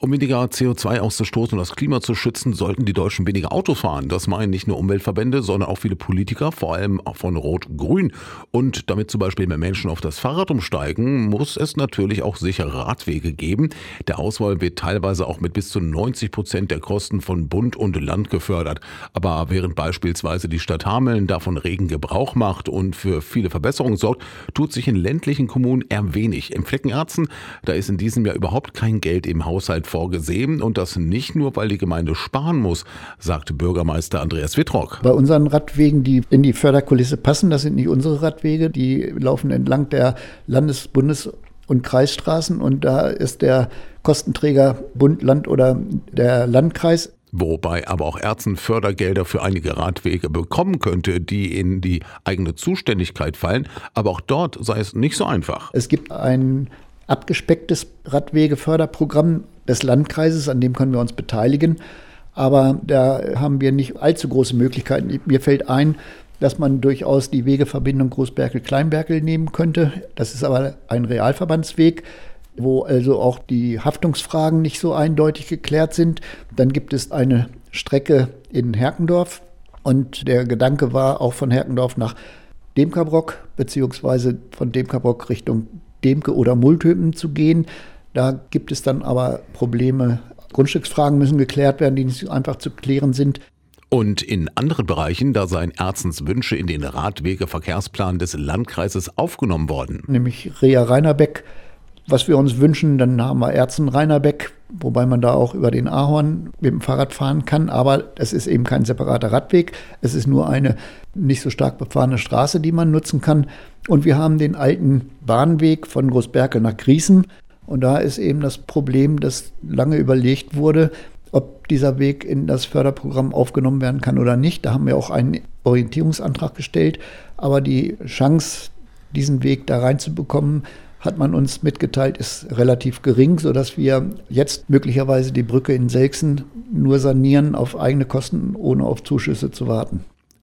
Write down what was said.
Um weniger CO2 auszustoßen und das Klima zu schützen, sollten die Deutschen weniger Auto fahren. Das meinen nicht nur Umweltverbände, sondern auch viele Politiker, vor allem von Rot-Grün. Und damit zum Beispiel mehr Menschen auf das Fahrrad umsteigen, muss es natürlich auch sichere Radwege geben. Der Auswahl wird teilweise auch mit bis zu 90 Prozent der Kosten von Bund und Land gefördert. Aber während beispielsweise die Stadt Hameln davon regen Gebrauch macht und für viele Verbesserungen sorgt, tut sich in ländlichen Kommunen eher wenig. Im Fleckenarzen, da ist in diesem Jahr überhaupt kein Geld im Haushalt vorgesehen und das nicht nur, weil die Gemeinde sparen muss, sagte Bürgermeister Andreas Wittrock. Bei unseren Radwegen, die in die Förderkulisse passen, das sind nicht unsere Radwege, die laufen entlang der Landes-, Bundes- und Kreisstraßen und da ist der Kostenträger Bund, Land oder der Landkreis. Wobei aber auch Ärzten Fördergelder für einige Radwege bekommen könnte, die in die eigene Zuständigkeit fallen. Aber auch dort sei es nicht so einfach. Es gibt ein abgespecktes Radwegeförderprogramm des Landkreises, an dem können wir uns beteiligen. Aber da haben wir nicht allzu große Möglichkeiten. Mir fällt ein, dass man durchaus die Wegeverbindung Großberkel-Kleinberkel nehmen könnte. Das ist aber ein Realverbandsweg, wo also auch die Haftungsfragen nicht so eindeutig geklärt sind. Dann gibt es eine Strecke in Herkendorf und der Gedanke war auch von Herkendorf nach Demkabrock beziehungsweise von Demkabrock Richtung Demke oder Multöpen zu gehen. Da gibt es dann aber Probleme. Grundstücksfragen müssen geklärt werden, die nicht so einfach zu klären sind. Und in anderen Bereichen, da seien Ärztens Wünsche in den Radwegeverkehrsplan des Landkreises aufgenommen worden. Nämlich Rea Reinerbeck, was wir uns wünschen, dann haben wir Erzen Reinerbeck, wobei man da auch über den Ahorn mit dem Fahrrad fahren kann, aber es ist eben kein separater Radweg, es ist nur eine nicht so stark befahrene Straße, die man nutzen kann. Und wir haben den alten Bahnweg von Großberkel nach Griesen. Und da ist eben das Problem, dass lange überlegt wurde, ob dieser Weg in das Förderprogramm aufgenommen werden kann oder nicht. Da haben wir auch einen Orientierungsantrag gestellt. Aber die Chance, diesen Weg da reinzubekommen, hat man uns mitgeteilt, ist relativ gering, sodass wir jetzt möglicherweise die Brücke in Selksen nur sanieren auf eigene Kosten, ohne auf Zuschüsse zu warten.